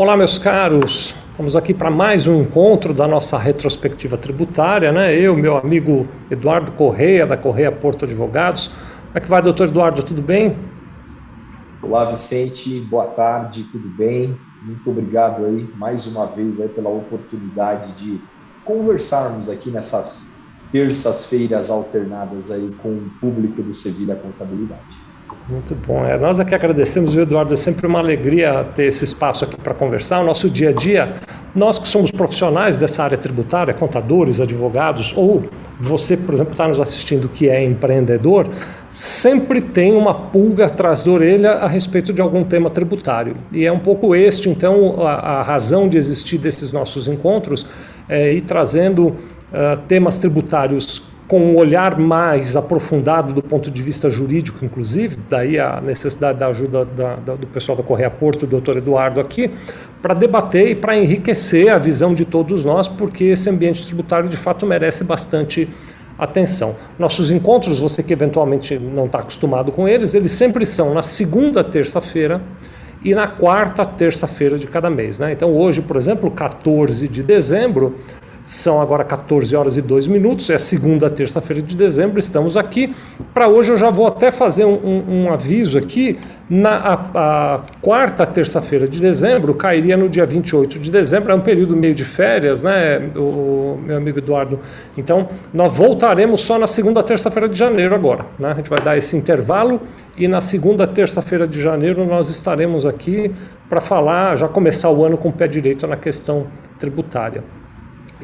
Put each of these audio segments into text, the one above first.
Olá, meus caros. Estamos aqui para mais um encontro da nossa retrospectiva tributária, né? Eu, meu amigo Eduardo Correia, da Correia Porto Advogados. Como é que vai, doutor Eduardo? Tudo bem? Olá, Vicente. Boa tarde, tudo bem? Muito obrigado aí mais uma vez aí pela oportunidade de conversarmos aqui nessas terças-feiras alternadas aí com o público do Sevilha Contabilidade. Muito bom. É, nós aqui agradecemos, Eduardo. É sempre uma alegria ter esse espaço aqui para conversar. O nosso dia a dia, nós que somos profissionais dessa área tributária, contadores, advogados, ou você, por exemplo, está nos assistindo que é empreendedor, sempre tem uma pulga atrás da orelha a respeito de algum tema tributário. E é um pouco este, então, a, a razão de existir desses nossos encontros é ir trazendo uh, temas tributários com um olhar mais aprofundado do ponto de vista jurídico, inclusive, daí a necessidade da ajuda da, da, do pessoal da Correia Porto, do doutor Eduardo aqui, para debater e para enriquecer a visão de todos nós, porque esse ambiente tributário de fato merece bastante atenção. Nossos encontros, você que eventualmente não está acostumado com eles, eles sempre são na segunda terça-feira e na quarta terça-feira de cada mês. Né? Então hoje, por exemplo, 14 de dezembro, são agora 14 horas e 2 minutos, é segunda terça-feira de dezembro, estamos aqui. Para hoje eu já vou até fazer um, um, um aviso aqui. Na a, a quarta terça-feira de dezembro cairia no dia 28 de dezembro, é um período meio de férias, né, o, o meu amigo Eduardo? Então, nós voltaremos só na segunda terça-feira de janeiro agora. Né? A gente vai dar esse intervalo e na segunda terça-feira de janeiro nós estaremos aqui para falar, já começar o ano com o pé direito na questão tributária.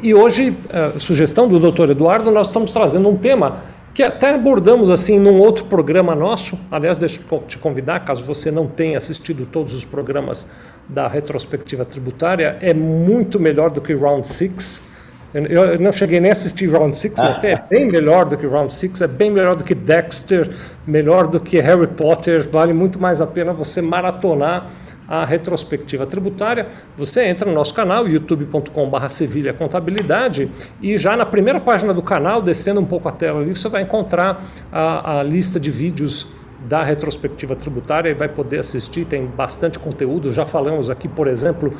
E hoje, a sugestão do Dr. Eduardo, nós estamos trazendo um tema que até abordamos assim num outro programa nosso. Aliás, deixa eu te convidar, caso você não tenha assistido todos os programas da retrospectiva tributária, é muito melhor do que Round 6. Eu não cheguei nem a assistir Round 6, mas é bem melhor do que Round 6, é bem melhor do que Dexter, melhor do que Harry Potter, vale muito mais a pena você maratonar a retrospectiva tributária, você entra no nosso canal, youtube.com.br Sevilha Contabilidade, e já na primeira página do canal, descendo um pouco a tela ali, você vai encontrar a, a lista de vídeos da retrospectiva tributária e vai poder assistir, tem bastante conteúdo. Já falamos aqui, por exemplo,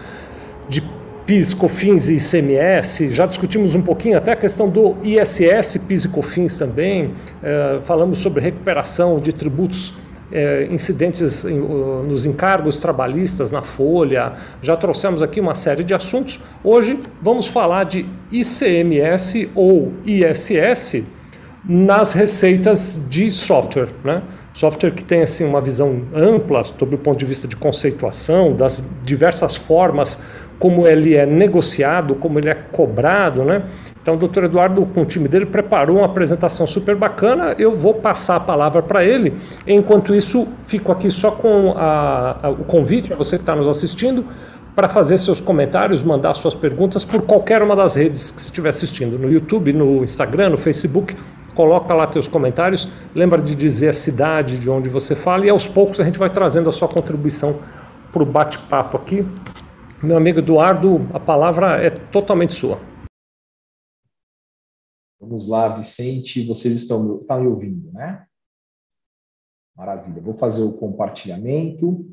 de PIS, COFINS e ICMS, já discutimos um pouquinho até a questão do ISS, PIS e COFINS também, eh, falamos sobre recuperação de tributos é, incidentes em, nos encargos trabalhistas na Folha, já trouxemos aqui uma série de assuntos. Hoje vamos falar de ICMS ou ISS nas receitas de software, né? Software que tem assim uma visão ampla sobre o ponto de vista de conceituação, das diversas formas como ele é negociado, como ele é cobrado, né? Então, o doutor Eduardo, com o time dele, preparou uma apresentação super bacana. Eu vou passar a palavra para ele. Enquanto isso, fico aqui só com a, a, o convite para você que está nos assistindo para fazer seus comentários, mandar suas perguntas por qualquer uma das redes que você estiver assistindo, no YouTube, no Instagram, no Facebook. Coloca lá teus comentários. Lembra de dizer a cidade de onde você fala e aos poucos a gente vai trazendo a sua contribuição para o bate-papo aqui. Meu amigo Eduardo, a palavra é totalmente sua. Vamos lá, Vicente, vocês estão, estão me ouvindo, né? Maravilha. Vou fazer o compartilhamento.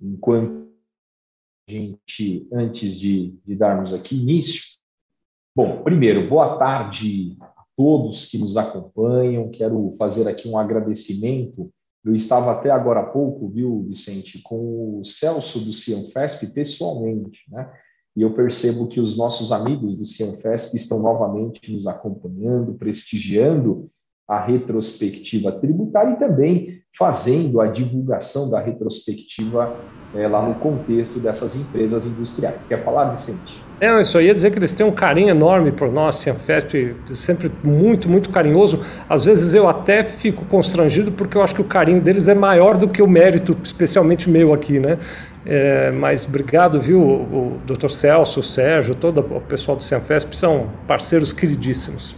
Enquanto a gente, antes de, de darmos aqui início. Bom, primeiro, boa tarde a todos que nos acompanham. Quero fazer aqui um agradecimento eu estava até agora há pouco, viu, Vicente, com o Celso do Cianfesp pessoalmente, né? E eu percebo que os nossos amigos do Cianfesp estão novamente nos acompanhando, prestigiando a retrospectiva tributária e também fazendo a divulgação da retrospectiva é, lá no contexto dessas empresas industriais. Quer falar, Vicente? É, eu só ia dizer que eles têm um carinho enorme por nós, Cianfesp, sempre muito, muito carinhoso. Às vezes eu até fico constrangido porque eu acho que o carinho deles é maior do que o mérito, especialmente meu aqui, né? É, mas obrigado, viu, o, o Dr. Celso, o Sérgio, todo o pessoal do Cianfesp são parceiros queridíssimos.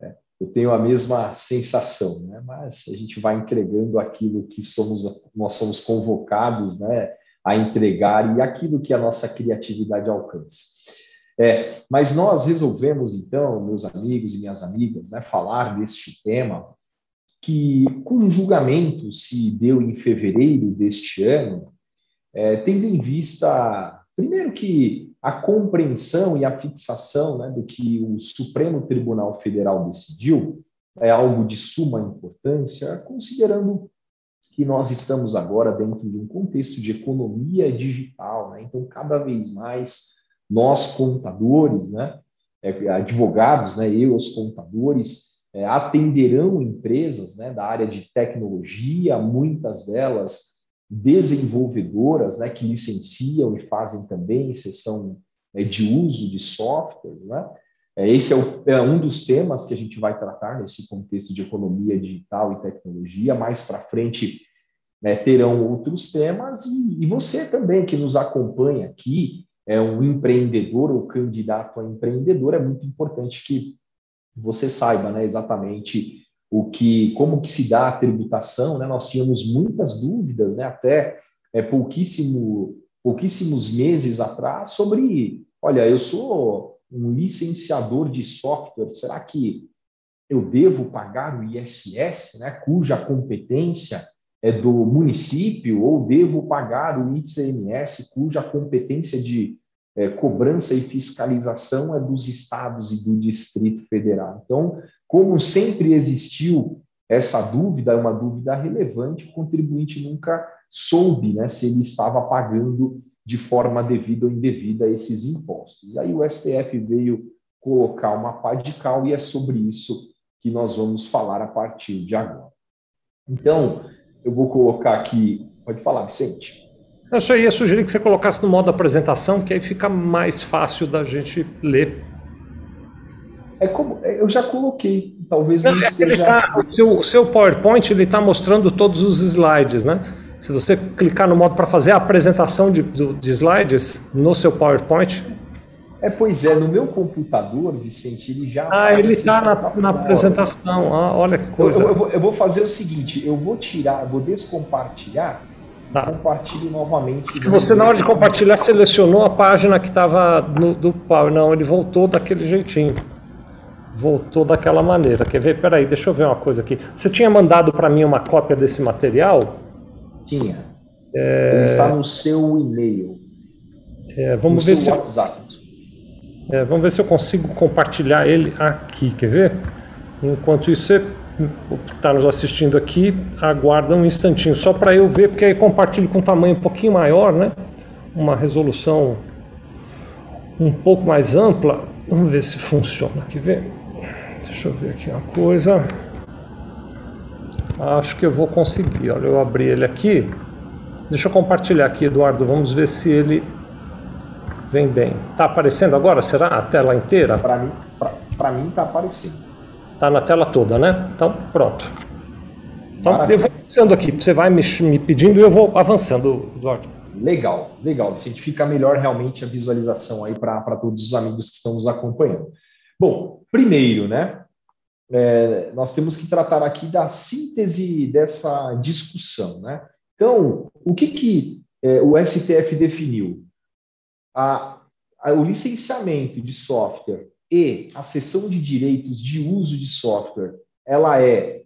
É, eu tenho a mesma sensação, né? Mas a gente vai entregando aquilo que somos, nós somos convocados, né? A entregar e aquilo que a nossa criatividade alcança. É, mas nós resolvemos, então, meus amigos e minhas amigas, né, falar deste tema, que, cujo julgamento se deu em fevereiro deste ano, é, tendo em vista, primeiro que a compreensão e a fixação né, do que o Supremo Tribunal Federal decidiu é algo de suma importância, considerando que nós estamos agora dentro de um contexto de economia digital, né? então cada vez mais nós contadores, né, é, advogados, né, eu os contadores é, atenderão empresas né, da área de tecnologia, muitas delas desenvolvedoras, né, que licenciam e fazem também sessão né, de uso de softwares, né? É, esse é, o, é, um dos temas que a gente vai tratar nesse contexto de economia digital e tecnologia. Mais para frente né, terão outros temas e, e, você também que nos acompanha aqui é um empreendedor ou candidato a empreendedor é muito importante que você saiba, né, exatamente o que, como que se dá a tributação, né? Nós tínhamos muitas dúvidas, né? Até é, pouquíssimo, pouquíssimos meses atrás sobre, olha, eu sou um licenciador de software, será que eu devo pagar o ISS, né? Cuja competência é do município, ou devo pagar o ICMS, cuja competência de é, cobrança e fiscalização é dos estados e do Distrito Federal. Então, como sempre existiu essa dúvida, é uma dúvida relevante, o contribuinte nunca soube né, se ele estava pagando de forma devida ou indevida esses impostos. Aí o STF veio colocar uma pá de cal e é sobre isso que nós vamos falar a partir de agora. Então, eu vou colocar aqui. Pode falar, Vicente. Eu só ia sugerir que você colocasse no modo apresentação, que aí fica mais fácil da gente ler é como é, eu já coloquei, talvez não, esteja. Tá, o, seu, seu PowerPoint ele está mostrando todos os slides, né? Se você clicar no modo para fazer a apresentação de, de slides no seu PowerPoint, é, pois é, no meu computador, Vicente, ele já. Ah, ele está na, na apresentação. Ah, olha que coisa. Eu, eu, vou, eu, vou, fazer o seguinte: eu vou tirar, vou descompartilhar. Tá. Compartilhe novamente. Você, na hora de compartilhar, selecionou a página que estava do Power. Não, ele voltou daquele jeitinho voltou daquela maneira. Quer ver? Peraí, deixa eu ver uma coisa aqui. Você tinha mandado para mim uma cópia desse material? Tinha. É... Ele está no seu e-mail. É, vamos no ver se WhatsApp. É, vamos ver se eu consigo compartilhar ele aqui. Quer ver? Enquanto isso, você que está nos assistindo aqui, aguarda um instantinho só para eu ver, porque aí compartilho com um tamanho um pouquinho maior, né? Uma resolução um pouco mais ampla. Vamos ver se funciona. Quer ver? Deixa eu ver aqui uma coisa. Acho que eu vou conseguir. Olha, eu abri ele aqui. Deixa eu compartilhar aqui, Eduardo. Vamos ver se ele vem bem. Tá aparecendo agora? Será a tela inteira? Para mim, para mim tá aparecendo. Tá na tela toda, né? Então, pronto. Então, Maravilha. eu vou avançando aqui. Você vai me, me pedindo e eu vou avançando, Eduardo. Legal, legal. Vicente, fica melhor realmente a visualização aí para todos os amigos que estão nos acompanhando. Bom, primeiro, né? É, nós temos que tratar aqui da síntese dessa discussão, né? Então, o que, que é, o STF definiu? A, a, o licenciamento de software e a cessão de direitos de uso de software, ela é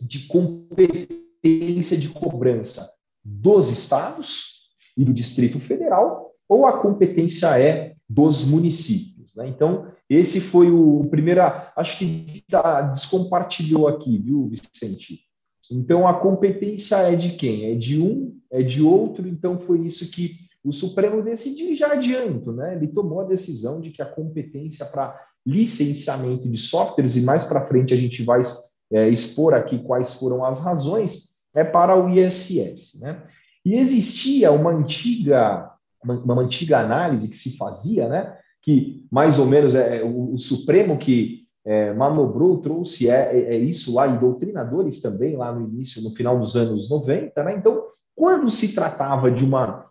de competência de cobrança dos estados e do Distrito Federal, ou a competência é dos municípios. Né? Então, esse foi o primeiro. Acho que tá, descompartilhou aqui, viu, Vicente? Então, a competência é de quem? É de um, é de outro. Então, foi isso que o Supremo decidiu já adianto, né? Ele tomou a decisão de que a competência para licenciamento de softwares, e mais para frente a gente vai é, expor aqui quais foram as razões, é para o ISS. Né? E existia uma antiga, uma, uma antiga análise que se fazia, né? Que mais ou menos é o, o Supremo que é, manobrou, trouxe é, é, é, isso lá, e doutrinadores também, lá no início, no final dos anos 90, né? Então, quando se tratava de uma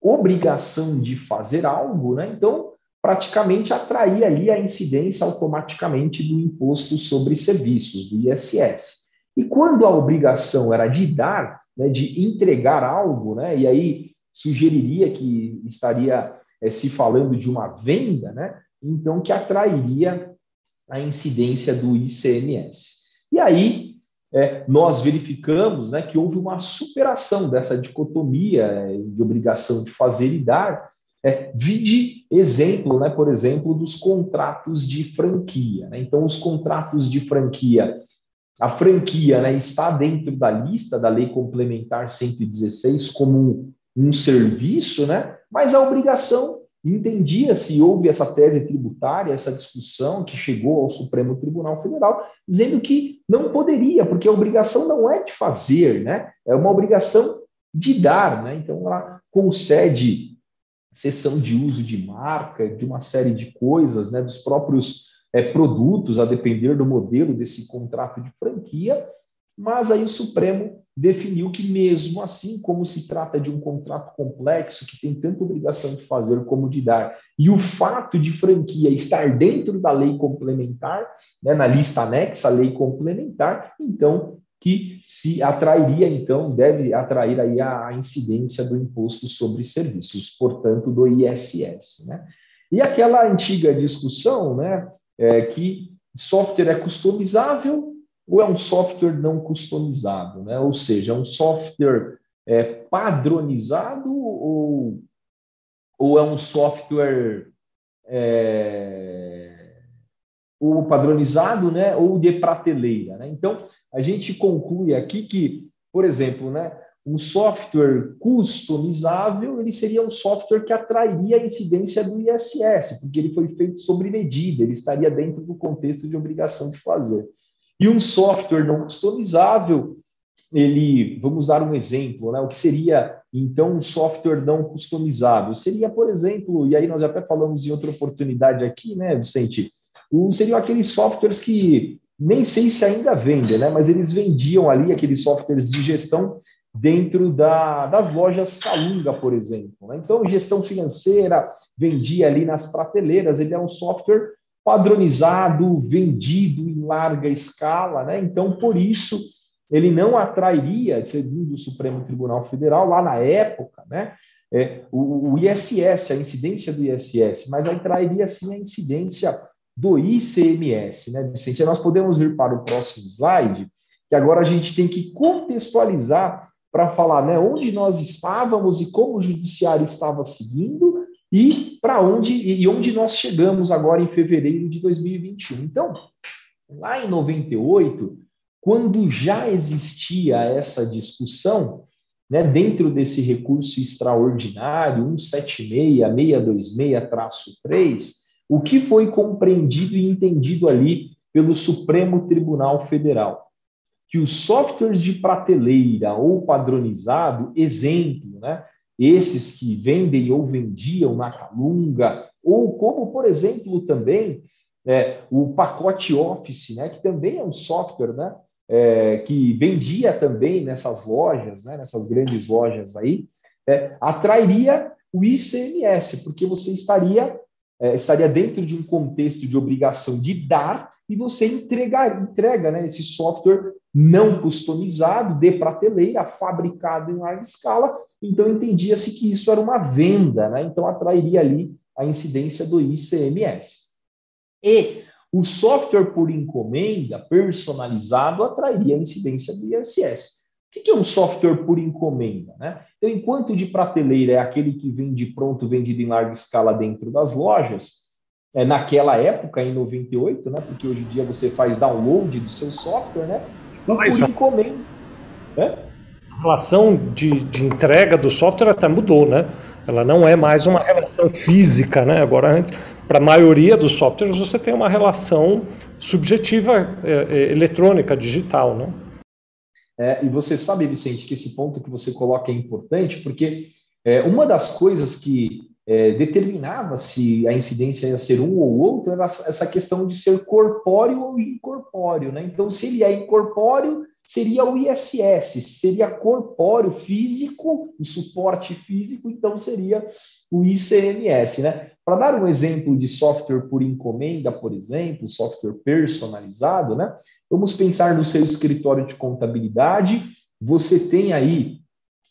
obrigação de fazer algo, né? Então, praticamente atraía ali a incidência automaticamente do imposto sobre serviços, do ISS. E quando a obrigação era de dar, né, de entregar algo, né, e aí sugeriria que estaria é, se falando de uma venda, né? Então, que atrairia a incidência do ICMS. E aí, é, nós verificamos né, que houve uma superação dessa dicotomia é, de obrigação de fazer e dar. É, vide exemplo, né, por exemplo, dos contratos de franquia. Né? Então, os contratos de franquia, a franquia né, está dentro da lista da Lei Complementar 116 como um, serviço, né? mas a obrigação entendia-se, houve essa tese tributária, essa discussão que chegou ao Supremo Tribunal Federal, dizendo que não poderia, porque a obrigação não é de fazer, né? É uma obrigação de dar, né? Então ela concede cessão de uso de marca, de uma série de coisas, né? Dos próprios é, produtos, a depender do modelo desse contrato de franquia, mas aí o Supremo definiu que, mesmo assim, como se trata de um contrato complexo, que tem tanta obrigação de fazer como de dar, e o fato de franquia estar dentro da lei complementar, né, na lista anexa lei complementar, então que se atrairia, então, deve atrair aí a, incidência do imposto sobre serviços, portanto, do ISS. Né? E aquela antiga discussão né, é, que software é customizável ou é um software não customizado, né? ou seja, é um software é, padronizado ou, ou é um software é, ou padronizado né? ou de prateleira. Né? Então, a gente conclui aqui que, por exemplo, né, um software customizável ele seria um software que atrairia a incidência do ISS, porque ele foi feito sobre medida, ele estaria dentro do contexto de obrigação de fazer. E um software não customizável, ele, vamos dar um exemplo, né? O que seria então um software não customizável? Seria, por exemplo, e aí nós até falamos em outra oportunidade aqui, né, Vicente? O, seriam aqueles softwares que nem sei se ainda vendem, né? Mas eles vendiam ali aqueles softwares de gestão dentro da, das lojas Calunga, por exemplo. Né? Então, gestão financeira vendia ali nas prateleiras, ele é um software padronizado, vendido em larga escala, né? Então, por isso, ele não atrairia, segundo o Supremo Tribunal Federal, lá na época, né? É, o, o ISS, a incidência do ISS, mas atrairia sim a incidência do ICMS, né, Vicente? Nós podemos ir para o próximo slide, que agora a gente tem que contextualizar para falar né, onde nós estávamos e como o judiciário estava seguindo e para onde e onde nós chegamos agora em fevereiro de 2021. Então, lá em 98, quando já existia essa discussão, né, dentro desse recurso extraordinário 176-626-3, o que foi compreendido e entendido ali pelo Supremo Tribunal Federal? Que os softwares de prateleira ou padronizado, exemplo, né, esses que vendem ou vendiam na Calunga, ou como, por exemplo, também é, o pacote Office, né, que também é um software né, é, que vendia também nessas lojas, né, nessas grandes lojas aí, é, atrairia o ICMS, porque você estaria, é, estaria dentro de um contexto de obrigação de dar e você entrega, entrega né, esse software não customizado, de prateleira, fabricado em larga escala, então entendia-se que isso era uma venda, né? então atrairia ali a incidência do ICMS. E o software por encomenda personalizado atrairia a incidência do ISS. O que é um software por encomenda? Né? Então, enquanto de prateleira é aquele que vende pronto, vendido em larga escala dentro das lojas, é, naquela época, em 98, né? porque hoje em dia você faz download do seu software, né? Por encomenda. Né? A relação de, de entrega do software até mudou, né? Ela não é mais uma relação física, né? Agora, para a maioria dos softwares, você tem uma relação subjetiva é, é, eletrônica, digital, né? É, e você sabe, Vicente, que esse ponto que você coloca é importante, porque é, uma das coisas que é, determinava se a incidência ia ser um ou outro, era essa questão de ser corpóreo ou incorpóreo. Né? Então, se ele é incorpóreo, seria o ISS, seria corpóreo, físico, o suporte físico, então seria o ICMS. Né? Para dar um exemplo de software por encomenda, por exemplo, software personalizado, né? vamos pensar no seu escritório de contabilidade, você tem aí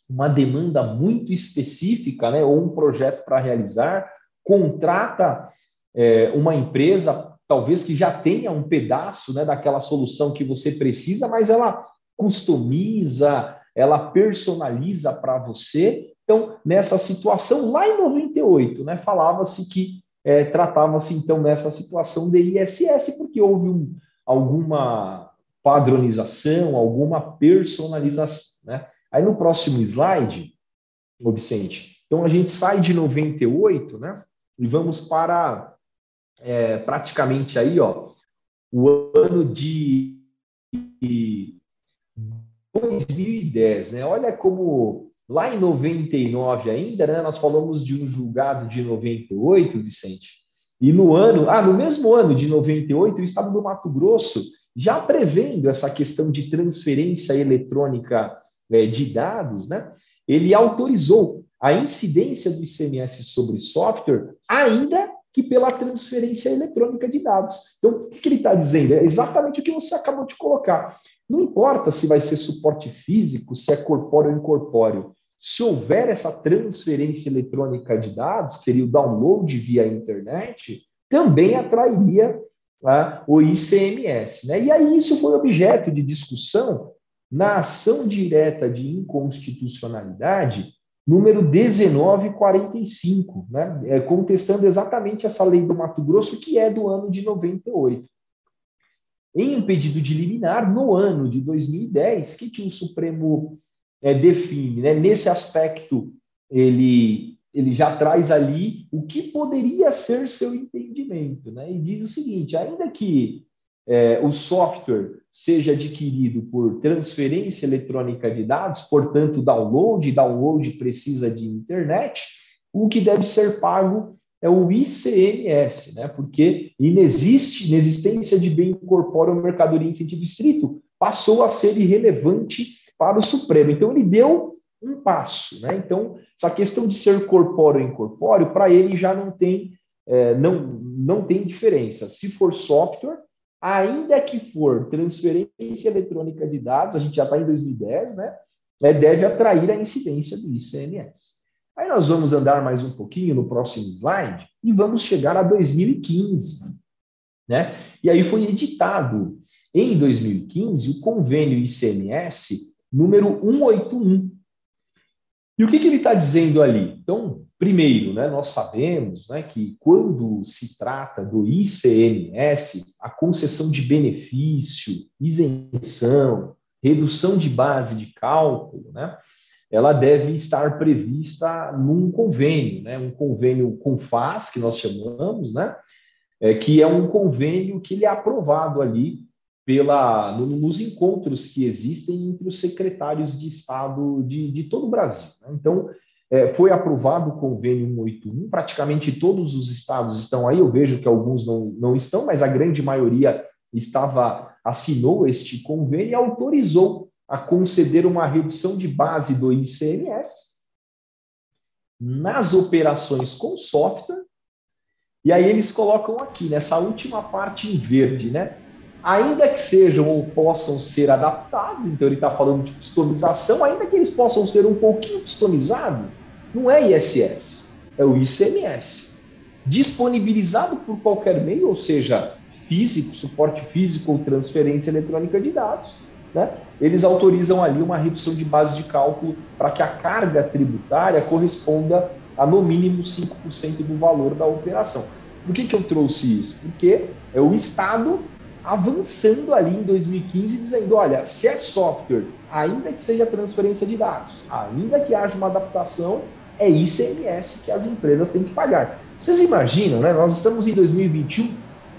uma demanda muito específica, né, ou um projeto para realizar, contrata é, uma empresa talvez que já tenha um pedaço né, daquela solução que você precisa, mas ela customiza, ela personaliza para você. Então, nessa situação, lá em 98, né, falava-se que é, tratava-se então nessa situação de ISS, porque houve um, alguma padronização, alguma personalização. Né? Aí no próximo slide, ô Vicente, então a gente sai de 98, né? E vamos para é, praticamente aí, ó, o ano de 2010, né? Olha como lá em 99 ainda, né? Nós falamos de um julgado de 98, Vicente. E no ano, ah, no mesmo ano de 98, o estado do Mato Grosso já prevendo essa questão de transferência eletrônica de dados, né? Ele autorizou a incidência do ICMS sobre software, ainda que pela transferência eletrônica de dados. Então, o que ele está dizendo? É exatamente o que você acabou de colocar. Não importa se vai ser suporte físico, se é corpóreo ou incorpóreo. Se houver essa transferência eletrônica de dados, que seria o download via internet, também atrairia tá, o ICMS. Né? E aí isso foi objeto de discussão na ação direta de inconstitucionalidade número 1945, né, é, contestando exatamente essa lei do Mato Grosso, que é do ano de 98. Em um pedido de liminar, no ano de 2010, o que, que o Supremo é, define? Né? Nesse aspecto, ele, ele já traz ali o que poderia ser seu entendimento, né? e diz o seguinte: ainda que é, o software seja adquirido por transferência eletrônica de dados, portanto, download, download precisa de internet, o que deve ser pago é o ICMS, né? porque inexiste, inexistência de bem corpóreo ou mercadoria em sentido estrito passou a ser irrelevante para o Supremo. Então, ele deu um passo. Né? Então, essa questão de ser corpóreo ou incorpóreo, para ele já não tem, é, não, não tem diferença. Se for software, ainda que for transferência eletrônica de dados, a gente já está em 2010, né? É, deve atrair a incidência do ICMS. Aí nós vamos andar mais um pouquinho no próximo slide e vamos chegar a 2015, né? E aí foi editado em 2015 o convênio ICMS número 181. E o que, que ele está dizendo ali? Então, Primeiro, né, nós sabemos né, que quando se trata do ICMS, a concessão de benefício, isenção, redução de base de cálculo, né, ela deve estar prevista num convênio, né, um convênio com FAS, que nós chamamos, né, é, que é um convênio que ele é aprovado ali pela, no, nos encontros que existem entre os secretários de Estado de, de todo o Brasil. Né? Então, é, foi aprovado o convênio 181, praticamente todos os estados estão aí, eu vejo que alguns não, não estão, mas a grande maioria estava assinou este convênio e autorizou a conceder uma redução de base do ICMS nas operações com software. E aí eles colocam aqui, nessa última parte em verde, né? Ainda que sejam ou possam ser adaptados, então ele está falando de customização, ainda que eles possam ser um pouquinho customizados, não é ISS, é o ICMS. Disponibilizado por qualquer meio, ou seja, físico, suporte físico ou transferência eletrônica de dados, né? eles autorizam ali uma redução de base de cálculo para que a carga tributária corresponda a no mínimo 5% do valor da operação. Por que, que eu trouxe isso? Porque é o Estado avançando ali em 2015, dizendo: olha, se é software, ainda que seja transferência de dados, ainda que haja uma adaptação, é ICMS que as empresas têm que pagar. Vocês imaginam, né? Nós estamos em 2021,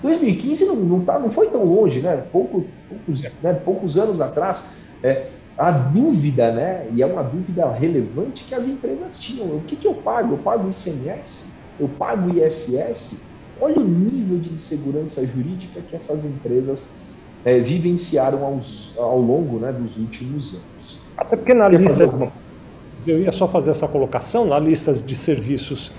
2015 não, não, tá, não foi tão longe, né? Pouco, poucos, né? poucos anos atrás. É, a dúvida, né? E é uma dúvida relevante que as empresas tinham. O que, que eu pago? Eu pago ICMS? Eu pago ISS? Olha o nível de insegurança jurídica que essas empresas é, vivenciaram aos, ao longo né, dos últimos anos. Até porque na lista. Alguma eu ia só fazer essa colocação na lista de serviços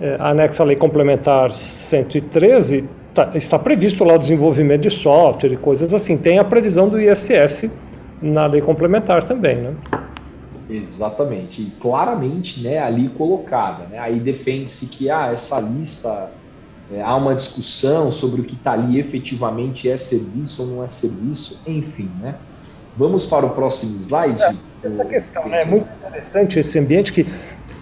é, anexa à Lei Complementar 113, tá, está previsto lá o desenvolvimento de software e coisas assim. Tem a previsão do ISS na Lei Complementar também, né? Exatamente, e claramente né, ali colocada. Né? Aí defende-se que ah, essa lista é, há uma discussão sobre o que está ali efetivamente é serviço ou não é serviço, enfim, né? Vamos para o próximo slide. É, essa questão, né? É muito interessante esse ambiente que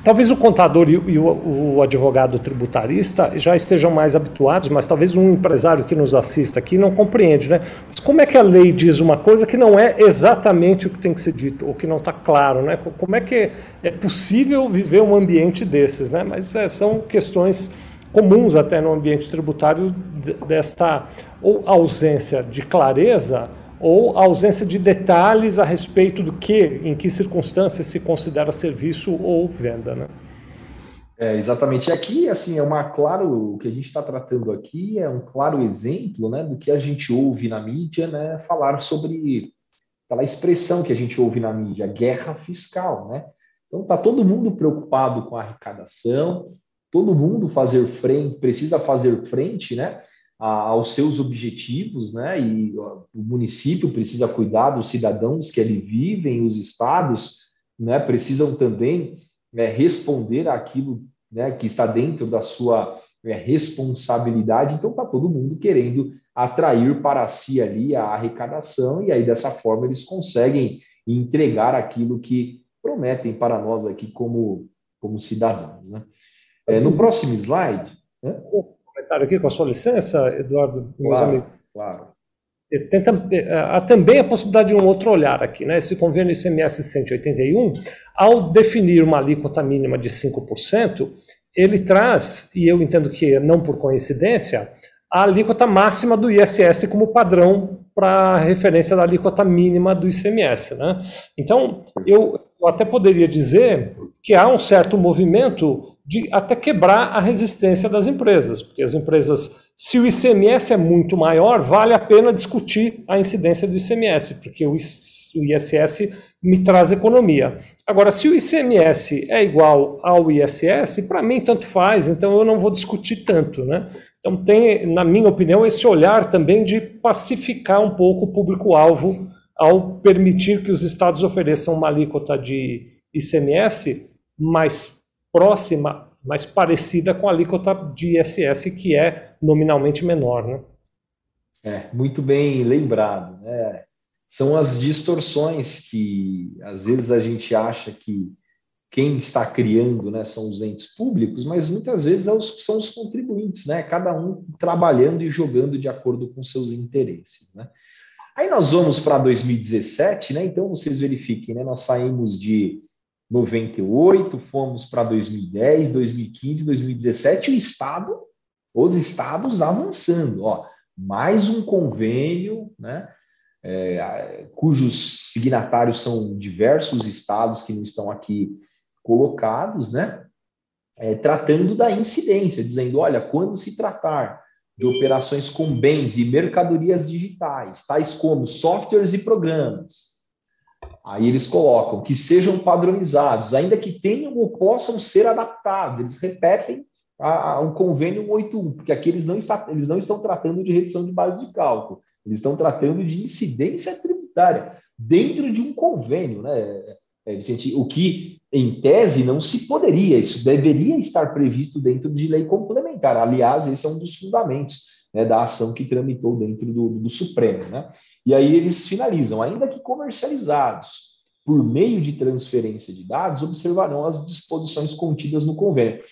talvez o contador e, o, o, advogado tributarista já estejam mais habituados, mas talvez um empresário que nos assista aqui não compreende, né? Mas como é que a lei diz uma coisa que não é exatamente o que tem que ser dito, ou que não está claro, né? Como é que é possível viver um ambiente desses, né? Mas é, são questões comuns até no ambiente tributário desta ou ausência de clareza ou ausência de detalhes a respeito do que, em que circunstâncias se considera serviço ou venda, né? É, exatamente. Aqui, assim, é uma claro, o que a gente está tratando aqui é um claro exemplo, né, do que a gente ouve na mídia, né, falar sobre aquela expressão que a gente ouve na mídia, guerra fiscal, né? Então tá todo mundo preocupado com a arrecadação, todo mundo fazer frente, precisa fazer frente, né, aos seus objetivos, né? E o município precisa cuidar dos cidadãos que ali vivem, os estados, né? Precisam também né, responder àquilo, né? Que está dentro da sua né, responsabilidade. Então, está todo mundo querendo atrair para si ali a arrecadação e aí dessa forma eles conseguem entregar aquilo que prometem para nós aqui como como cidadãos, né? É, no próximo slide. Né? comentário aqui, com a sua licença, Eduardo, meus claro, amigos. Claro. Tenta, eh, há também a possibilidade de um outro olhar aqui, né? Esse convênio ICMS 181, ao definir uma alíquota mínima de 5%, ele traz, e eu entendo que não por coincidência, a alíquota máxima do ISS como padrão para referência da alíquota mínima do ICMS. Né? Então, eu, eu até poderia dizer que há um certo movimento de até quebrar a resistência das empresas, porque as empresas, se o ICMS é muito maior, vale a pena discutir a incidência do ICMS, porque o ISS me traz economia. Agora, se o ICMS é igual ao ISS, para mim tanto faz, então eu não vou discutir tanto, né? Então tem, na minha opinião, esse olhar também de pacificar um pouco o público-alvo ao permitir que os estados ofereçam uma alíquota de ICMS mais próxima, mais parecida com a alíquota de ISS, que é nominalmente menor. Né? É, muito bem lembrado. Né? São as distorções que às vezes a gente acha que quem está criando né, são os entes públicos, mas muitas vezes é são os contribuintes, né? cada um trabalhando e jogando de acordo com seus interesses. Né? Aí nós vamos para 2017, né? então vocês verifiquem, né? nós saímos de 98, fomos para 2010, 2015, 2017, o Estado, os estados avançando. Ó, mais um convênio, né, é, cujos signatários são diversos estados que não estão aqui colocados, né, é, tratando da incidência, dizendo, olha, quando se tratar de operações com bens e mercadorias digitais, tais como softwares e programas, Aí eles colocam que sejam padronizados, ainda que tenham ou possam ser adaptados. Eles repetem a, a um convênio 181, porque aqui eles não, está, eles não estão tratando de redução de base de cálculo, eles estão tratando de incidência tributária dentro de um convênio, né, é, Vicente? O que, em tese, não se poderia, isso deveria estar previsto dentro de lei complementar. Aliás, esse é um dos fundamentos né, da ação que tramitou dentro do, do Supremo, né? E aí eles finalizam, ainda que comercializados por meio de transferência de dados, observarão as disposições contidas no convênio.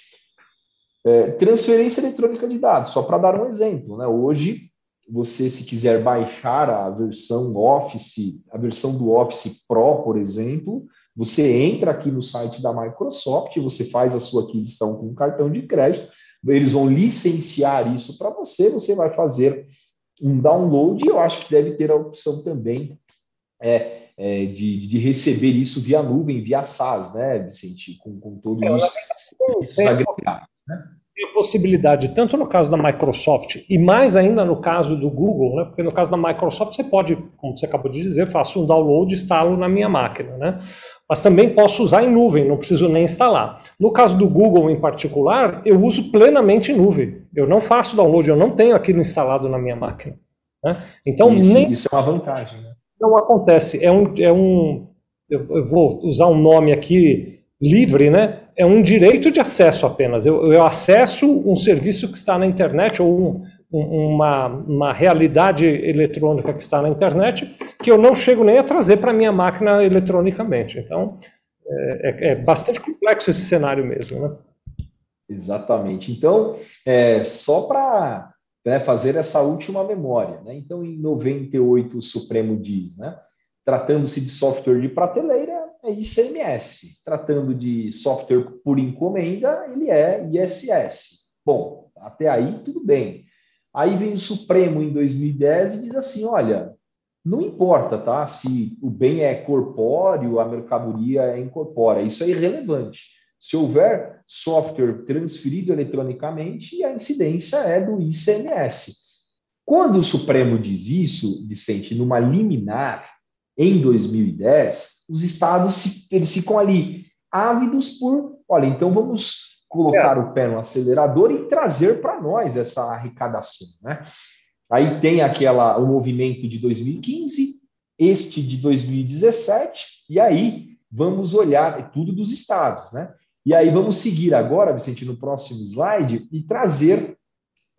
É, transferência eletrônica de dados, só para dar um exemplo, né? Hoje, você, se quiser baixar a versão Office, a versão do Office Pro, por exemplo, você entra aqui no site da Microsoft, você faz a sua aquisição com cartão de crédito, eles vão licenciar isso para você, você vai fazer um download, eu acho que deve ter a opção também é, é, de, de, receber isso via nuvem, via SaaS, né, Vicente? Com, com todos é, os agregados, né? Tem a possibilidade, tanto no caso da Microsoft e mais ainda no caso do Google, né? Porque no caso da Microsoft você pode, como você acabou de dizer, faço um download e instalo na minha máquina, né? Mas também posso usar em nuvem, não preciso nem instalar. No caso do Google em particular, eu uso plenamente em nuvem. Eu não faço download, eu não tenho aquilo instalado na minha máquina. Né? Então, isso, nem... isso é uma vantagem. Né? Não acontece. É um, é um. Eu vou usar um nome aqui livre, né? é um direito de acesso apenas. Eu, eu acesso um serviço que está na internet ou um, um, uma, uma realidade eletrônica que está na internet que eu não chego nem a trazer para minha máquina eletronicamente. Então, é, é, é, bastante complexo esse cenário mesmo, né? Exatamente. Então, é, só para né, fazer essa última memória, né? Então, em 98, o Supremo diz, né? Tratando-se de software de prateleira, é ICMS. Tratando de software por encomenda, ele é ISS. Bom, até aí tudo bem. Aí vem o Supremo em 2010 e diz assim: olha, não importa, tá? Se o bem é corpóreo, a mercadoria é incorpórea, isso é irrelevante. Se houver software transferido eletronicamente, a incidência é do ICMS. Quando o Supremo diz isso, Vicente, numa liminar, em 2010, os estados eles ficam ali ávidos por, olha, então vamos colocar é. o pé no acelerador e trazer para nós essa arrecadação, né? Aí tem aquela o movimento de 2015, este de 2017, e aí vamos olhar é tudo dos estados, né? E aí vamos seguir agora, Vicente, no próximo slide e trazer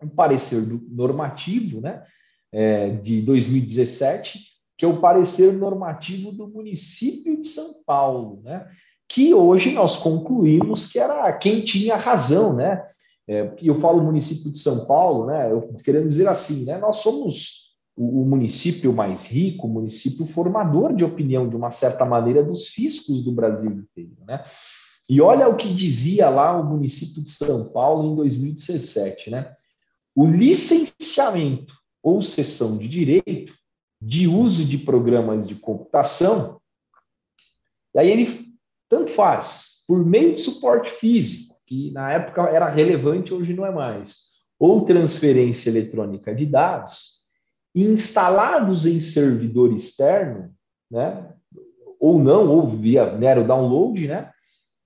um parecer normativo, né, é, de 2017 que é o parecer normativo do município de São Paulo, né? Que hoje nós concluímos que era quem tinha razão, né? É, eu falo município de São Paulo, né? Eu querendo dizer assim, né? Nós somos o, o, município mais rico, o município formador de opinião, de uma certa maneira, dos fiscos do Brasil inteiro, né? E olha o que dizia lá o município de São Paulo em 2017, né? O licenciamento ou cessão de direito de uso de programas de computação, e aí ele tanto faz, por meio de suporte físico, que na época era relevante, hoje não é mais, ou transferência eletrônica de dados, instalados em servidor externo, né, ou não, ou via mero download, né,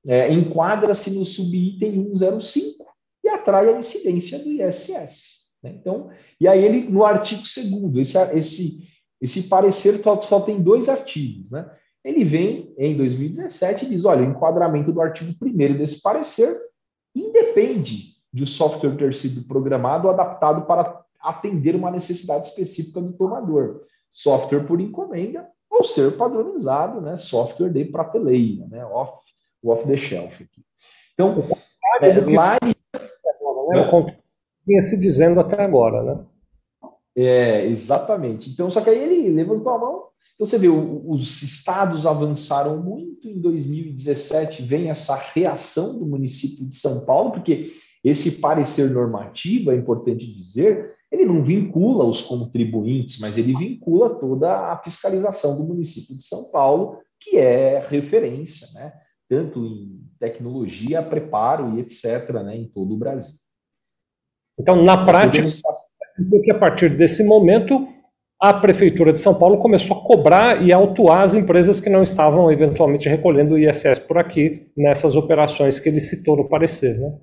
é, enquadra-se no subitem 105 e atrai a incidência do ISS. Né? Então, e aí ele, no artigo 2 esse, esse esse parecer só, só tem dois artigos, né? Ele vem em 2017 e diz: olha, o enquadramento do artigo 1 desse parecer independe de o software ter sido programado ou adaptado para atender uma necessidade específica do tomador. Software por encomenda ou ser padronizado, né? Software de prateleira, né? Off, off the shelf. Aqui. Então, é, lá. Né? Vinha se dizendo até agora, né? É, exatamente. Então, só que aí ele levantou a mão. Então, você vê, os estados avançaram muito. Em 2017 vem essa reação do município de São Paulo, porque esse parecer normativo, é importante dizer, ele não vincula os contribuintes, mas ele vincula toda a fiscalização do município de São Paulo, que é referência, né? tanto em tecnologia, preparo e etc., né? em todo o Brasil. Então, na prática, porque a partir desse momento a Prefeitura de São Paulo começou a cobrar e autuar as empresas que não estavam eventualmente recolhendo o ISS por aqui, nessas operações que ele citou no parecer. Né?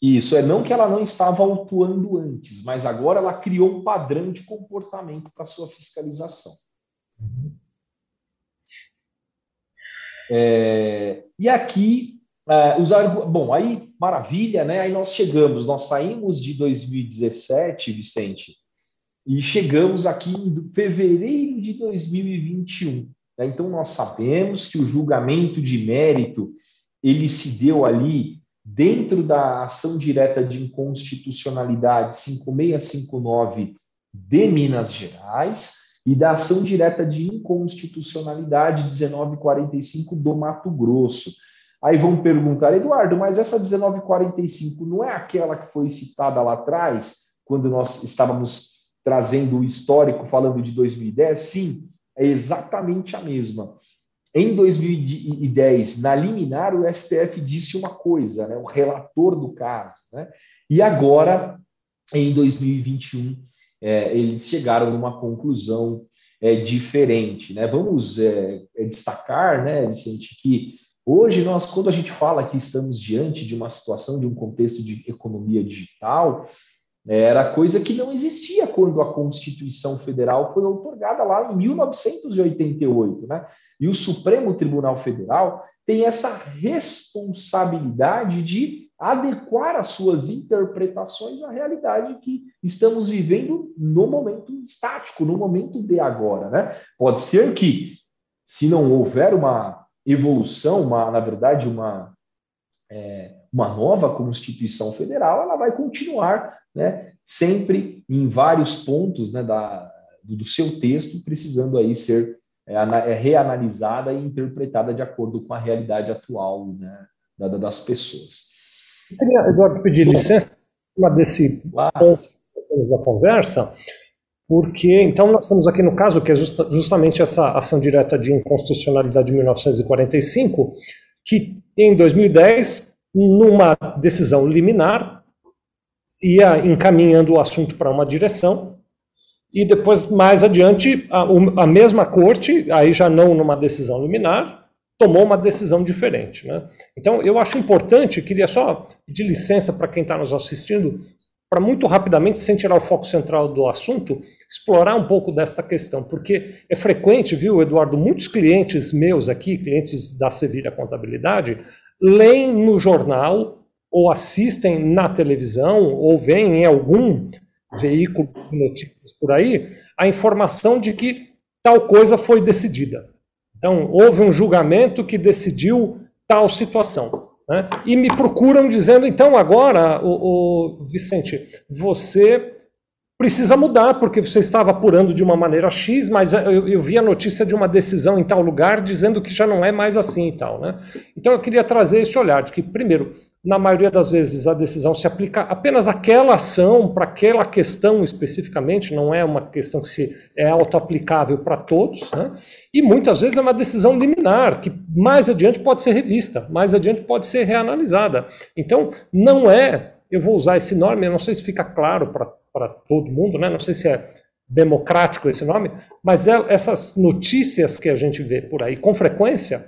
Isso, é não que ela não estava autuando antes, mas agora ela criou um padrão de comportamento para sua fiscalização. Uhum. É, e aqui, é, os bom, aí maravilha, né? Aí nós chegamos, nós saímos de 2017, Vicente, e chegamos aqui em fevereiro de 2021. Né? Então nós sabemos que o julgamento de mérito ele se deu ali dentro da ação direta de inconstitucionalidade 5659 de Minas Gerais e da ação direta de inconstitucionalidade 1945 do Mato Grosso. Aí vão perguntar, Eduardo, mas essa 1945 não é aquela que foi citada lá atrás, quando nós estávamos trazendo o histórico falando de 2010? Sim, é exatamente a mesma. Em 2010, na liminar, o STF disse uma coisa, né, o relator do caso. Né? E agora, em 2021, é, eles chegaram numa conclusão é, diferente. Né? Vamos é, é destacar, né, Vicente, que Hoje, nós, quando a gente fala que estamos diante de uma situação, de um contexto de economia digital, era coisa que não existia quando a Constituição Federal foi otorgada lá em 1988, né? E o Supremo Tribunal Federal tem essa responsabilidade de adequar as suas interpretações à realidade que estamos vivendo no momento estático, no momento de agora. Né? Pode ser que, se não houver uma evolução, uma, na verdade, uma, é, uma nova Constituição Federal, ela vai continuar né, sempre em vários pontos né, da, do seu texto, precisando aí ser é, é, reanalisada e interpretada de acordo com a realidade atual né, da, das pessoas. Eu queria, Eduardo, pedir licença desse ponto da conversa, porque então nós estamos aqui no caso que é justa, justamente essa ação direta de inconstitucionalidade de 1945, que em 2010, numa decisão liminar, ia encaminhando o assunto para uma direção, e depois, mais adiante, a, a mesma corte, aí já não numa decisão liminar, tomou uma decisão diferente. Né? Então, eu acho importante, queria só pedir licença para quem está nos assistindo, para muito rapidamente, sem tirar o foco central do assunto, explorar um pouco desta questão, porque é frequente, viu, Eduardo, muitos clientes meus aqui, clientes da Sevilha Contabilidade, leem no jornal ou assistem na televisão ou veem em algum veículo de notícias por aí a informação de que tal coisa foi decidida. Então, houve um julgamento que decidiu tal situação. Né? E me procuram dizendo, então, agora, o, o Vicente, você precisa mudar, porque você estava apurando de uma maneira X, mas eu, eu, vi a notícia de uma decisão em tal lugar dizendo que já não é mais assim e tal. Né? Então eu queria trazer esse olhar de que, primeiro, na maioria das vezes a decisão se aplica apenas àquela ação, para aquela questão especificamente, não é uma questão que se é auto-aplicável para todos, né? e muitas vezes é uma decisão liminar, que mais adiante pode ser revista, mais adiante pode ser reanalisada. Então, não é, eu vou usar esse nome, eu não sei se fica claro para para todo mundo, né? não sei se é democrático esse nome, mas é, essas notícias que a gente vê por aí com frequência,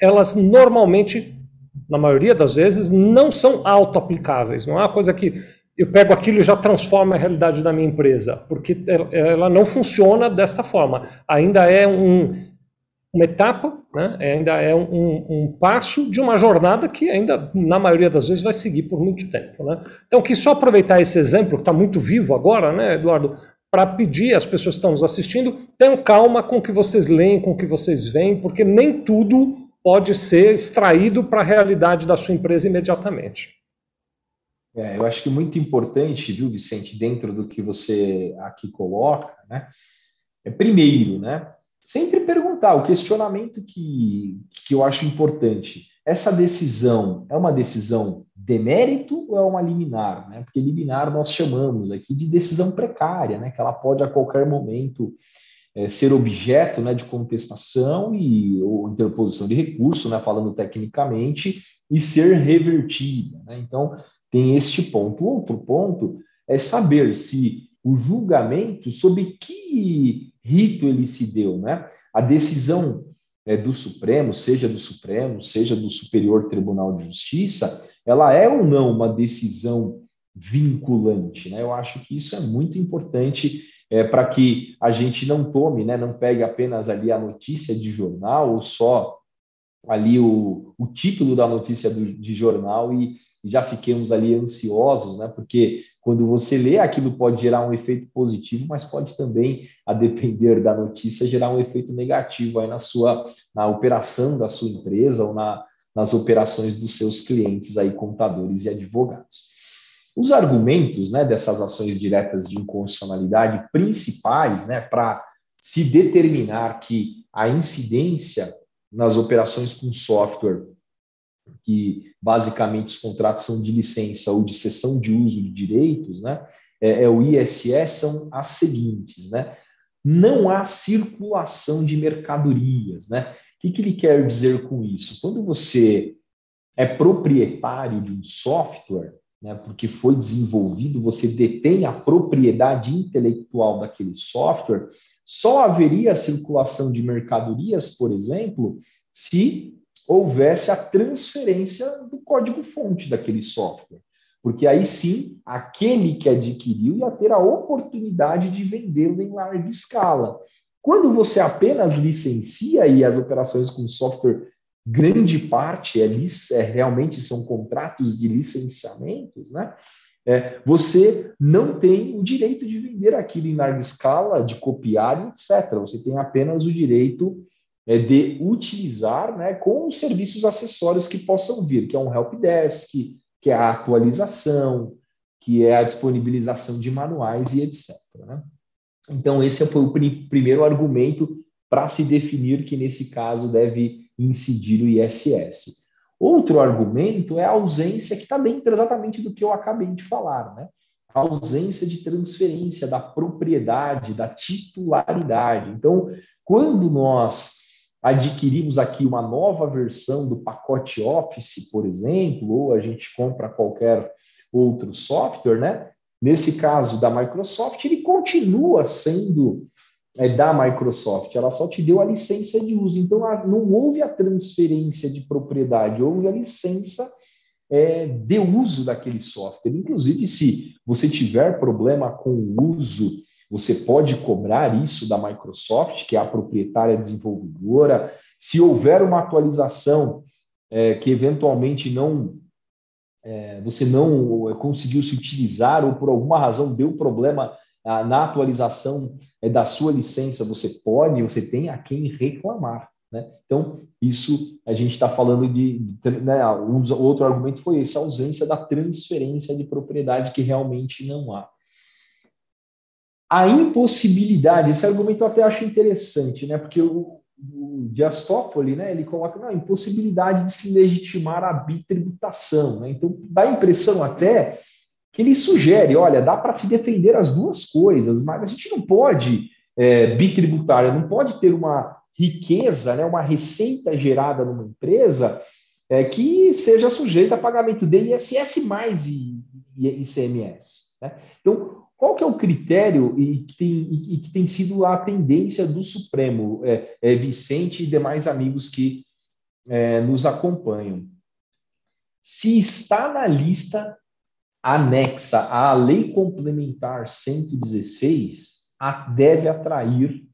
elas normalmente, na maioria das vezes, não são auto-aplicáveis. Não é uma coisa que eu pego aquilo e já transforma a realidade da minha empresa, porque ela não funciona desta forma. Ainda é um, uma etapa, né? É, ainda é um, um, passo de uma jornada que ainda, na maioria das vezes, vai seguir por muito tempo. Né? Então, quis só aproveitar esse exemplo, que está muito vivo agora, né, Eduardo, para pedir às pessoas que estão nos assistindo, tenham calma com o que vocês leem, com o que vocês veem, porque nem tudo pode ser extraído para a realidade da sua empresa imediatamente. É, eu acho que muito importante, viu, Vicente, dentro do que você aqui coloca, né? É primeiro, né? Sempre perguntar, o questionamento que, que eu acho importante, essa decisão é uma decisão de mérito ou é uma liminar? Né? Porque liminar nós chamamos aqui de decisão precária, né? que ela pode a qualquer momento é, ser objeto né, de contestação e ou interposição de recurso, né, falando tecnicamente, e ser revertida. Né? Então, tem este ponto. Outro ponto é saber se o julgamento, sob que rito ele se deu, né? A decisão é, do Supremo, seja do Supremo, seja do Superior Tribunal de Justiça, ela é ou não uma decisão vinculante, né? Eu acho que isso é muito importante é, para que a gente não tome, né? Não pegue apenas ali a notícia de jornal ou só ali o, o título da notícia do, de jornal e, e já fiquemos ali ansiosos, né? Porque quando você lê, aquilo pode gerar um efeito positivo, mas pode também, a depender da notícia, gerar um efeito negativo aí na sua na operação da sua empresa ou na, nas operações dos seus clientes aí, contadores e advogados. Os argumentos né, dessas ações diretas de inconstitucionalidade principais né, para se determinar que a incidência nas operações com software que basicamente os contratos são de licença ou de cessão de uso de direitos, né? É, é o ISS são as seguintes, né? Não há circulação de mercadorias, né? O que, que ele quer dizer com isso? Quando você é proprietário de um software, né, porque foi desenvolvido, você detém a propriedade intelectual daquele software, só haveria circulação de mercadorias, por exemplo, se houvesse a transferência do código-fonte daquele software. Porque aí sim, aquele que adquiriu ia ter a oportunidade de vendê-lo em larga escala. Quando você apenas licencia e as operações com software, grande parte é, é realmente são contratos de licenciamentos, né? É, você não tem o direito de vender aquilo em larga escala, de copiar, etc. Você tem apenas o direito é, de utilizar né, com os serviços acessórios que possam vir, que é um helpdesk, que é a atualização, que é a disponibilização de manuais e etc. Né? Então, esse foi o pr primeiro argumento para se definir que, nesse caso, deve incidir o ISS. Outro argumento é a ausência, que está dentro exatamente do que eu acabei de falar, né? A ausência de transferência da propriedade, da titularidade. Então, quando nós adquirimos aqui uma nova versão do pacote Office, por exemplo, ou a gente compra qualquer outro software, né? Nesse caso da Microsoft, ele continua sendo é, da Microsoft, ela só te deu a licença de uso. Então, não houve a transferência de propriedade, houve a licença é, de uso daquele software. Inclusive, se você tiver problema com o uso, você pode cobrar isso da Microsoft, que é a proprietária desenvolvedora. Se houver uma atualização é, que eventualmente não é, você não conseguiu se utilizar ou por alguma razão deu problema na atualização é, da sua licença, você pode, você tem a quem reclamar. Né? Então, isso a gente está falando de. Né, um outro argumento foi esse, a ausência da transferência de propriedade que realmente não há. A impossibilidade, esse argumento eu até acho interessante, né? porque o, o Dias Toffoli, né, ele coloca não, a impossibilidade de se legitimar a bitributação. Né? Então, dá a impressão até que ele sugere, olha, dá para se defender as duas coisas, mas a gente não pode é, bitributária, não pode ter uma riqueza, né, uma receita gerada numa empresa é, que seja sujeita a pagamento de ISS mais ICMS. Né? Então, qual que é o critério e que tem, e que tem sido a tendência do Supremo, é, é Vicente e demais amigos que é, nos acompanham? Se está na lista anexa à Lei Complementar 116 deve atrair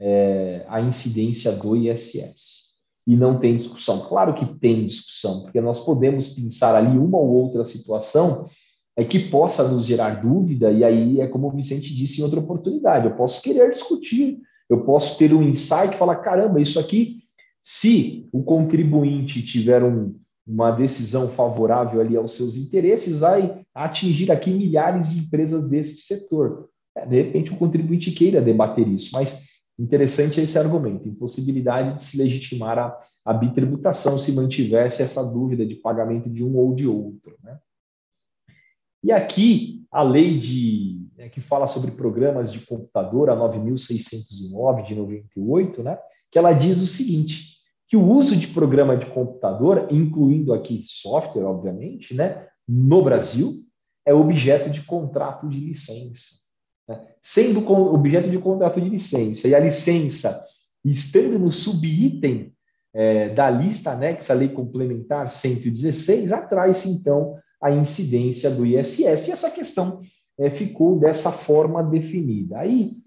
é, a incidência do ISS. E não tem discussão. Claro que tem discussão, porque nós podemos pensar ali uma ou outra situação é que possa nos gerar dúvida, e aí é como o Vicente disse em outra oportunidade: eu posso querer discutir, eu posso ter um insight e falar: caramba, isso aqui, se o contribuinte tiver um, uma decisão favorável ali aos seus interesses, vai atingir aqui milhares de empresas desse setor. É, de repente, o contribuinte queira debater isso, mas interessante esse argumento, impossibilidade de se legitimar a, a bitributação se mantivesse essa dúvida de pagamento de um ou de outro. Né? E aqui, a lei de, né, que fala sobre programas de computador, a 9.609 de 98, né, que ela diz o seguinte, que o uso de programa de computador, incluindo aqui software, obviamente, né, no Brasil, é objeto de contrato de licença. Né? Sendo objeto de contrato de licença, e a licença estando no subitem é, da lista anexa à Lei Complementar 116, atrai-se, então, a incidência do ISS. E essa questão é, ficou dessa forma definida. Aí,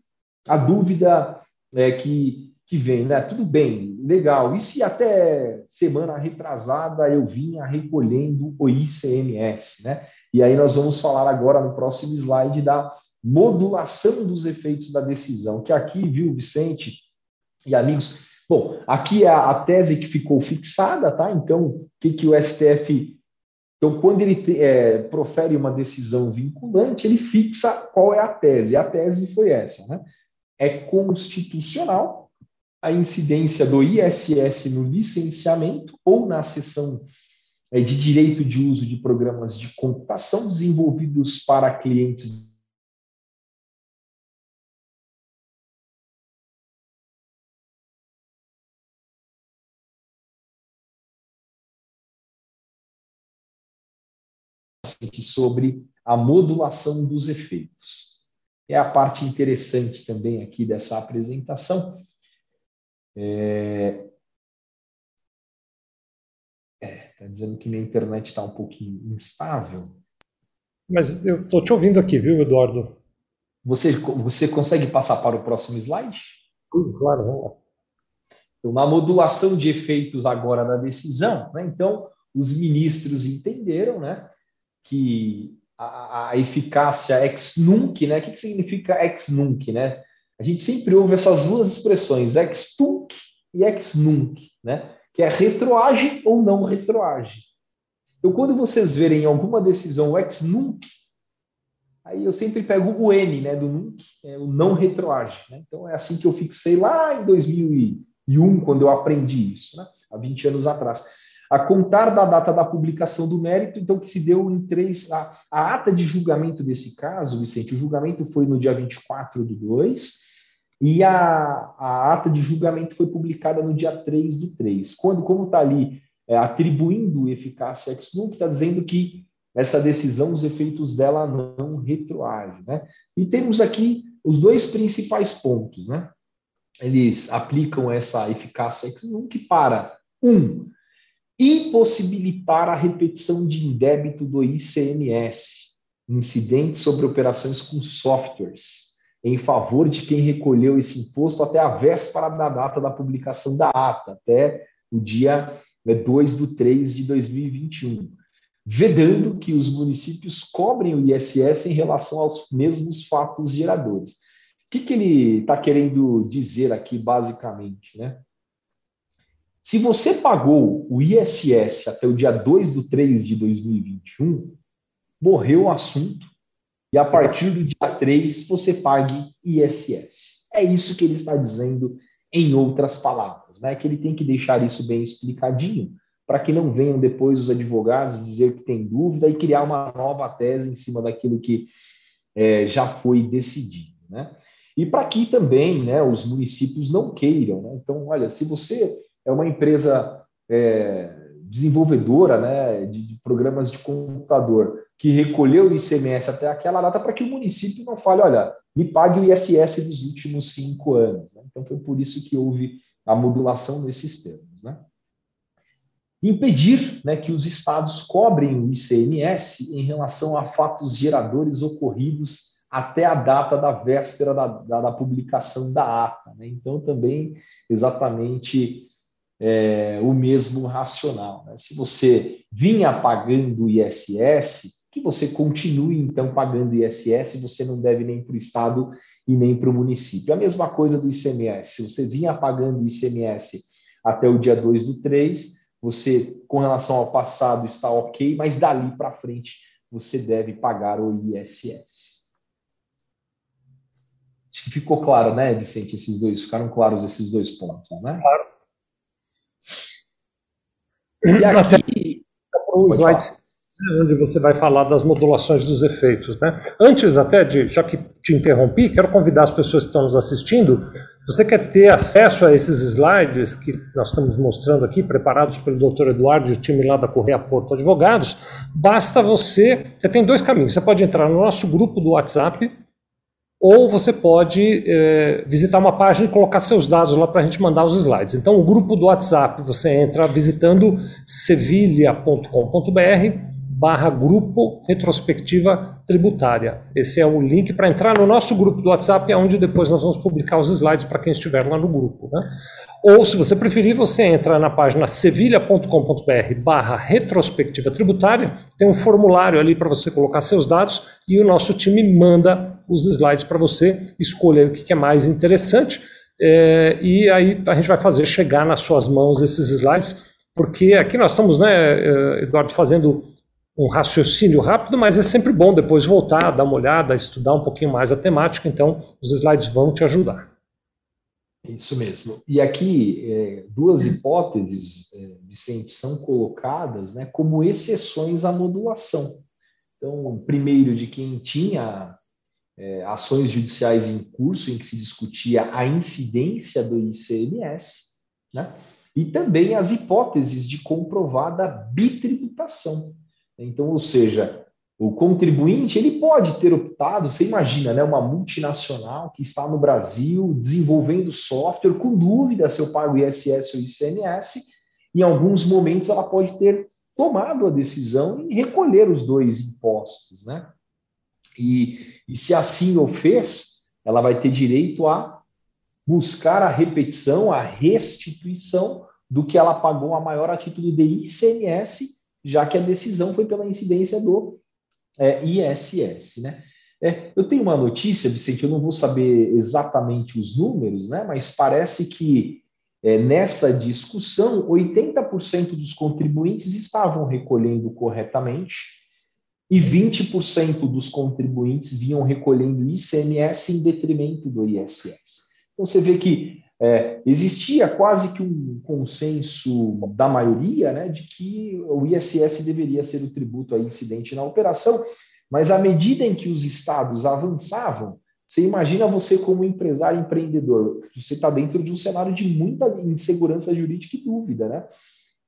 a dúvida é que que vem, né? Tudo bem, legal. E se até semana retrasada eu vinha recolhendo o ICMS, né? E aí nós vamos falar agora no próximo slide da modulação dos efeitos da decisão, que aqui, viu, Vicente e amigos, bom, aqui é a, tese que ficou fixada, tá? Então, o que, que o STF então, quando ele é, profere uma decisão vinculante, ele fixa qual é a tese. A tese foi essa, né? É constitucional a incidência do ISS no licenciamento ou na sessão é, de direito de uso de programas de computação desenvolvidos para clientes sobre a modulação dos efeitos. É a parte interessante também aqui dessa apresentação, é, é, tá dizendo que minha internet está um pouquinho instável. Mas eu estou te ouvindo aqui, viu, Eduardo? Você, você consegue passar para o próximo slide? Claro, vamos Então, na modulação de efeitos agora da decisão, né, então, os ministros entenderam né, que a, a eficácia ex nunc, né, o que, que significa ex nunc? Né? A gente sempre ouve essas duas expressões, ex tunc e ex nunc, né, que é retroage ou não retroage. Então, quando vocês verem alguma decisão ex nunc, aí eu sempre pego o N, né, do nunc, é o não retroage. Né? Então, é assim que eu fixei lá em 2001, quando eu aprendi isso, né, há 20 anos atrás. A contar da data da publicação do mérito, então, que se deu em três. A, a ata de julgamento desse caso, Vicente, o julgamento foi no dia 24 do 2, e a, a ata de julgamento foi publicada no dia 3 do 3. Quando, como está ali é, atribuindo eficácia ex nunc, está dizendo que essa decisão, os efeitos dela não retroagem. Né? E temos aqui os dois principais pontos. Né? Eles aplicam essa eficácia ex nunc para, um, impossibilitar a repetição de indébito do ICMS, incidentes sobre operações com softwares, em favor de quem recolheu esse imposto até a véspera da data da publicação da ata, até o dia 2 né, do 3 de 2021, vedando que os municípios cobrem o ISS em relação aos mesmos fatos geradores. O que, que ele está querendo dizer aqui, basicamente? Né? Se você pagou o ISS até o dia 2 do 3 de 2021, morreu o assunto, e a partir do dia 3 você pague ISS. É isso que ele está dizendo em outras palavras, né? Que ele tem que deixar isso bem explicadinho para que não venham depois os advogados dizer que tem dúvida e criar uma nova tese em cima daquilo que é, já foi decidido, né? E para que também, né, os municípios não queiram, né? Então, olha, se você é uma empresa é, desenvolvedora, né, de, de programas de computador que recolheu o ICMS até aquela data para que o município não fale, olha, me pague o ISS dos últimos cinco anos. Né? Então, foi por isso que houve a modulação nesses termos. Né? Impedir né, que os estados cobrem o ICMS em relação a fatos geradores ocorridos até a data da véspera da, da, da publicação da ata. Né? Então, também, exatamente é, o mesmo racional. Né? Se você vinha pagando ISS, que você continue então pagando ISS, você não deve nem para o Estado e nem para o município. A mesma coisa do ICMS. Se você vinha pagando ICMS até o dia 2 do 3, você, com relação ao passado, está ok, mas dali para frente você deve pagar o ISS. Acho que ficou claro, né, Vicente? Esses dois, ficaram claros esses dois pontos, né? Claro. E aqui. O slide onde você vai falar das modulações dos efeitos. Né? Antes até de, já que te interrompi, quero convidar as pessoas que estão nos assistindo, você quer ter acesso a esses slides que nós estamos mostrando aqui, preparados pelo Dr. Eduardo e o time lá da Correia Porto Advogados, basta você, você tem dois caminhos, você pode entrar no nosso grupo do WhatsApp, ou você pode é, visitar uma página e colocar seus dados lá para a gente mandar os slides. Então, o grupo do WhatsApp, você entra visitando sevilha.com.br barra grupo retrospectiva tributária. Esse é o link para entrar no nosso grupo do WhatsApp, é onde depois nós vamos publicar os slides para quem estiver lá no grupo. Né? Ou, se você preferir, você entra na página sevilha.com.br barra retrospectiva tributária, tem um formulário ali para você colocar seus dados e o nosso time manda os slides para você, escolha o que é mais interessante é, e aí a gente vai fazer chegar nas suas mãos esses slides, porque aqui nós estamos, né, eh, Eduardo, fazendo um raciocínio rápido, mas é sempre bom depois voltar, dar uma olhada, estudar um pouquinho mais a temática, então os slides vão te ajudar. Isso mesmo. E aqui, é, duas hipóteses, é, Vicente, são colocadas né, como exceções à modulação. Então, primeiro, de quem tinha é, ações judiciais em curso em que se discutia a incidência do ICMS, né, e também as hipóteses de comprovada bitributação. Então, ou seja, o contribuinte ele pode ter optado, você imagina, né, uma multinacional que está no Brasil desenvolvendo software com dúvida se eu pago ISS ou ICMS, em alguns momentos ela pode ter tomado a decisão em recolher os dois impostos, né? E, e se assim o fez, ela vai ter direito a buscar a repetição, a restituição do que ela pagou a maior a título de ICMS, já que a decisão foi pela incidência do é, ISS. Né? É, eu tenho uma notícia, Vicente, eu não vou saber exatamente os números, né, mas parece que é, nessa discussão, 80% dos contribuintes estavam recolhendo corretamente e 20% dos contribuintes vinham recolhendo ICMS em detrimento do ISS. Então você vê que é, existia quase que um consenso da maioria né, de que o ISS deveria ser o tributo a incidente na operação, mas à medida em que os estados avançavam, você imagina você como empresário empreendedor, você está dentro de um cenário de muita insegurança jurídica e dúvida, né?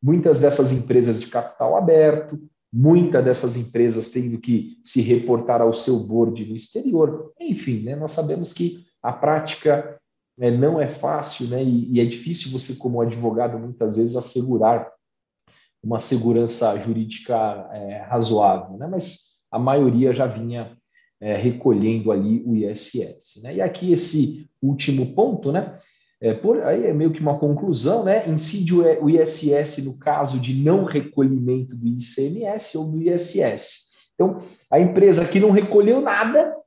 Muitas dessas empresas de capital aberto, muitas dessas empresas tendo que se reportar ao seu board no exterior, enfim, né? Nós sabemos que a prática né, não é fácil, né? E, e é difícil você, como advogado, muitas vezes assegurar uma segurança jurídica é, razoável, né? Mas a maioria já vinha é, recolhendo ali o ISS. Né? E aqui esse último ponto, né? É, por, aí é meio que uma conclusão, né? Incide o, o ISS no caso de não recolhimento do ICMS ou do ISS. Então, a empresa que não recolheu nada,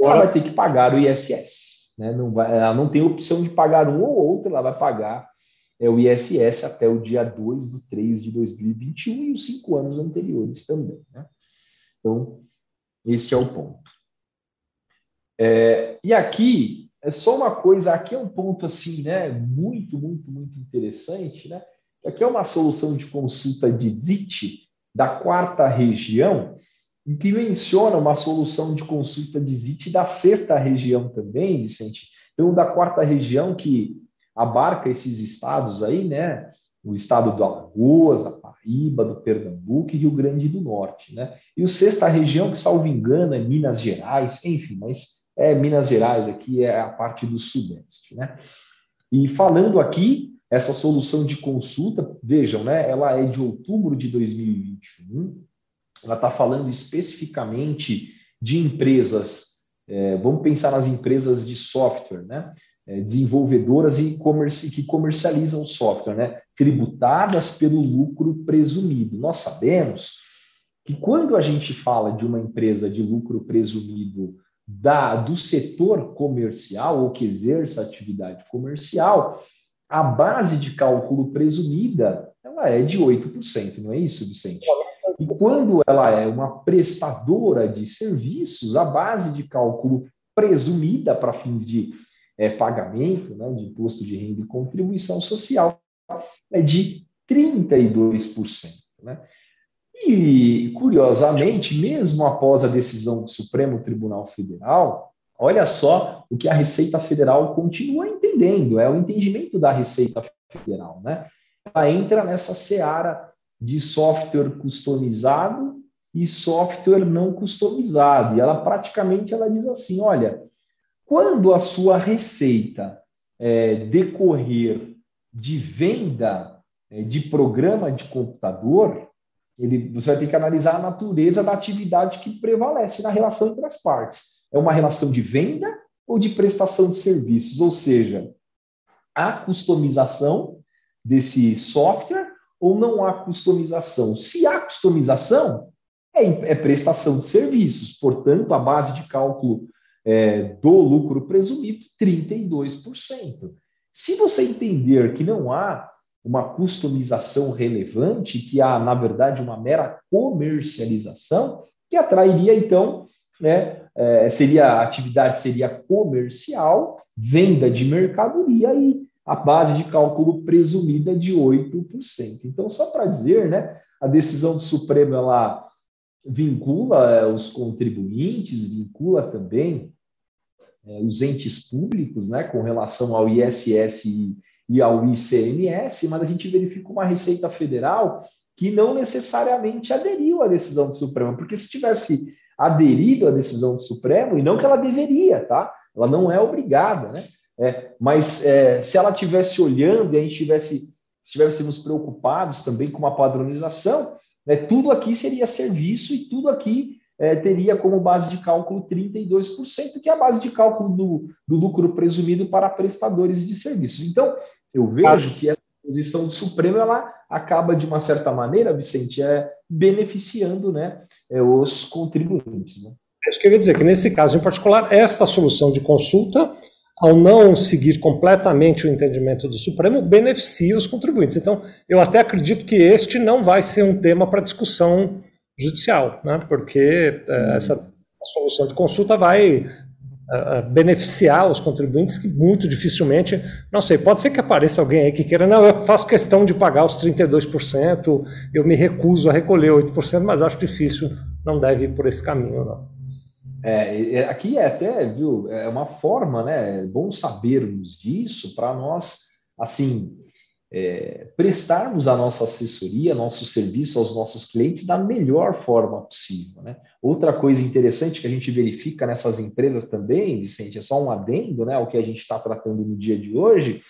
ela vai ter que pagar o ISS. Né? Não vai, ela não tem opção de pagar um ou outro, ela vai pagar é, o ISS até o dia 2 de 3 de 2021 e os cinco anos anteriores também. Né? Então, este é o ponto. É, e aqui é só uma coisa, aqui é um ponto assim, né? Muito, muito, muito interessante, né? Aqui é uma solução de consulta de ZIT da quarta região, e que menciona uma solução de consulta de ZIT da sexta região também, Vicente. Então, da quarta região que abarca esses estados aí, né? O estado do Alagoas, da Paraíba, do Pernambuco e Rio Grande do Norte, né? E o sexta região, que salvo engano, é Minas Gerais, enfim, mas é Minas Gerais aqui é a parte do sudeste, né? E falando aqui, essa solução de consulta, vejam, né? Ela é de outubro de 2021, ela está falando especificamente de empresas, é, vamos pensar nas empresas de software, né? É, desenvolvedoras e que comercializam software, né? tributadas pelo lucro presumido. Nós sabemos que quando a gente fala de uma empresa de lucro presumido da, do setor comercial ou que exerça atividade comercial, a base de cálculo presumida ela é de 8%, não é isso, Vicente? E quando ela é uma prestadora de serviços, a base de cálculo presumida para fins de é, pagamento né, de imposto de renda e contribuição social é de 32%. Né? E, curiosamente, mesmo após a decisão do Supremo Tribunal Federal, olha só o que a Receita Federal continua entendendo, é o entendimento da Receita Federal. Né? Ela entra nessa seara de software customizado e software não customizado. E ela praticamente ela diz assim: olha, quando a sua receita é, decorrer de venda é, de programa de computador, ele, você vai ter que analisar a natureza da atividade que prevalece na relação entre as partes. É uma relação de venda ou de prestação de serviços? Ou seja, a customização desse software ou não há customização? Se há customização, é, é prestação de serviços, portanto, a base de cálculo é, do lucro presumido, 32%. Se você entender que não há uma customização relevante, que há, na verdade, uma mera comercialização, que atrairia, então, né, é, seria a atividade seria comercial, venda de mercadoria e a base de cálculo presumida de 8%. Então, só para dizer, né, a decisão do Supremo ela vincula é, os contribuintes, vincula também é, os entes públicos, né, com relação ao ISS e, e ao ICMS, mas a gente verifica uma Receita Federal que não necessariamente aderiu à decisão do Supremo, porque se tivesse aderido à decisão do Supremo, e não que ela deveria, tá? Ela não é obrigada, né? É, mas é, se ela tivesse olhando e a gente tivesse estivéssemos preocupados também com uma padronização, né, tudo aqui seria serviço e tudo aqui é, teria como base de cálculo 32%, que é a base de cálculo do, do lucro presumido para prestadores de serviços. Então, eu vejo que essa posição do Supremo ela acaba, de uma certa maneira, Vicente, é, beneficiando né, é, os contribuintes. Né? É isso que eu ia dizer, que nesse caso em particular, esta solução de consulta, ao não seguir completamente o entendimento do Supremo, beneficia os contribuintes. Então, eu até acredito que este não vai ser um tema para discussão judicial, né? porque uh, essa, essa, solução de consulta vai beneficiar os contribuintes que muito dificilmente, não sei, pode ser que apareça alguém aí que queira, não, eu faço questão de pagar os 32%, eu me recuso a recolher 8%, mas acho difícil, não deve ir por esse caminho, não. É, aqui é até, viu, é uma forma, né, é bom sabermos disso para nós, assim, é, prestarmos a nossa assessoria, nosso serviço aos nossos clientes da melhor forma possível. Né? Outra coisa interessante que a gente verifica nessas empresas também, Vicente, é só um adendo né, ao que a gente está tratando no dia de hoje,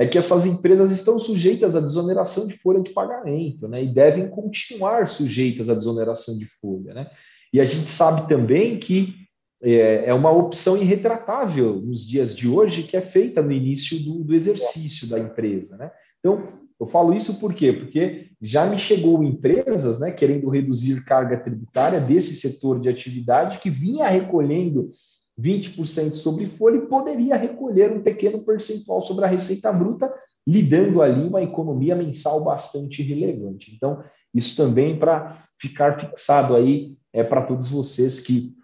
é que essas empresas estão sujeitas à desoneração de folha de pagamento né, e devem continuar sujeitas à desoneração de folha. Né? E a gente sabe também que é, é uma opção irretratável nos dias de hoje que é feita no início do, do exercício da empresa. Né? Então, eu falo isso por quê? Porque já me chegou empresas né, querendo reduzir carga tributária desse setor de atividade que vinha recolhendo 20% sobre folha e poderia recolher um pequeno percentual sobre a receita bruta, lidando ali uma economia mensal bastante relevante. Então, isso também para ficar fixado aí é para todos vocês que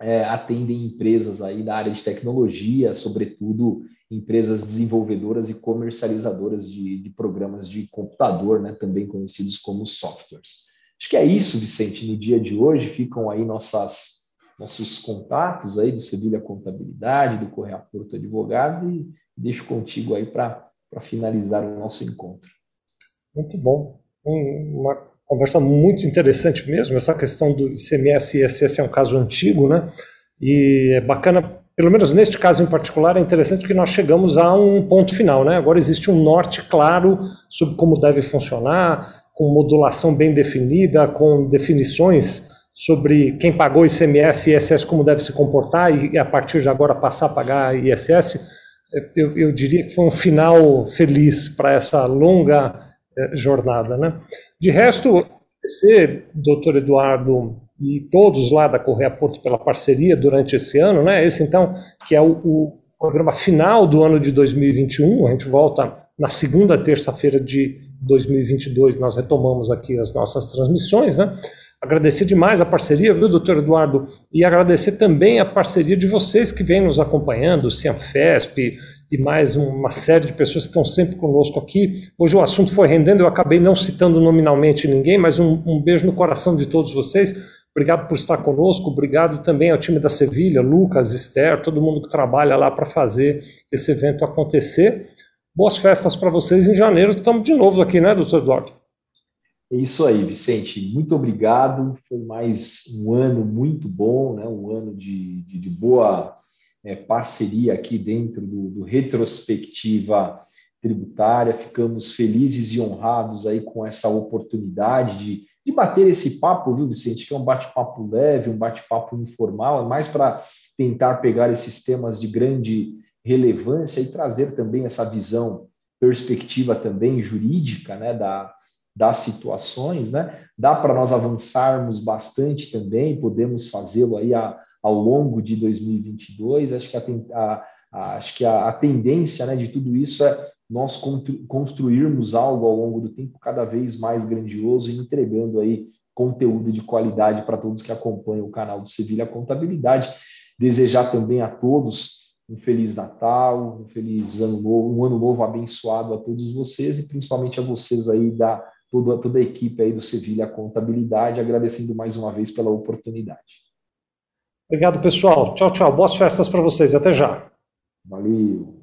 é, atendem empresas aí da área de tecnologia, sobretudo empresas desenvolvedoras e comercializadoras de, de programas de computador, né, também conhecidos como softwares. Acho que é isso, Vicente. No dia de hoje ficam aí nossas, nossos contatos aí do Sevilha Contabilidade, do Correia Porto Advogados e deixo contigo aí para finalizar o nosso encontro. Muito bom. Uma conversa muito interessante mesmo. Essa questão do ICMS e ISS é um caso antigo, né? E é bacana, pelo menos neste caso em particular, é interessante que nós chegamos a um ponto final, né? Agora existe um norte claro sobre como deve funcionar, com modulação bem definida, com definições sobre quem pagou ICMS e ISS como deve se comportar e a partir de agora passar a pagar ISS. Eu, eu diria que foi um final feliz para essa longa jornada. Né? De resto, agradecer, doutor Eduardo, e todos lá da Correia Porto pela parceria durante esse ano, né? Esse, então, que é o, o programa final do ano de 2021, a gente volta na segunda terça-feira de 2022, nós retomamos aqui as nossas transmissões, né? Agradecer demais a parceria, viu, doutor Eduardo? E agradecer também a parceria de vocês que vêm nos acompanhando, o Cianfesp e mais uma série de pessoas que estão sempre conosco aqui. Hoje o assunto foi rendendo, eu acabei não citando nominalmente ninguém, mas um, um beijo no coração de todos vocês. Obrigado por estar conosco, obrigado também ao time da Sevilha, Lucas, Esther, todo mundo que trabalha lá para fazer esse evento acontecer. Boas festas para vocês em janeiro. Estamos de novo aqui, né, doutor Eduardo? É isso aí, Vicente. Muito obrigado. Foi mais um ano muito bom, né? um ano de, de, de boa é, parceria aqui dentro do, do, Retrospectiva Tributária. Ficamos felizes e honrados aí com essa oportunidade de, de bater esse papo, viu, Vicente? Que é um bate-papo leve, um bate-papo informal, é mais para tentar pegar esses temas de grande relevância e trazer também essa visão, perspectiva também jurídica, né, da das situações, né? Dá para nós avançarmos bastante também, podemos fazê-lo aí a, ao longo de 2022. Acho que a, a, a acho que a, tendência né, de tudo isso é nós construirmos algo ao longo do tempo cada vez mais grandioso e entregando aí conteúdo de qualidade para todos que acompanham o canal do Sevilha Contabilidade. Desejar também a todos um feliz Natal, um feliz ano novo, um ano novo abençoado a todos vocês e principalmente a vocês aí da toda, toda a equipe aí do Sevilha Contabilidade, agradecendo mais uma vez pela oportunidade. Obrigado, pessoal. Tchau, tchau. Boas festas para vocês. Até já. Valeu.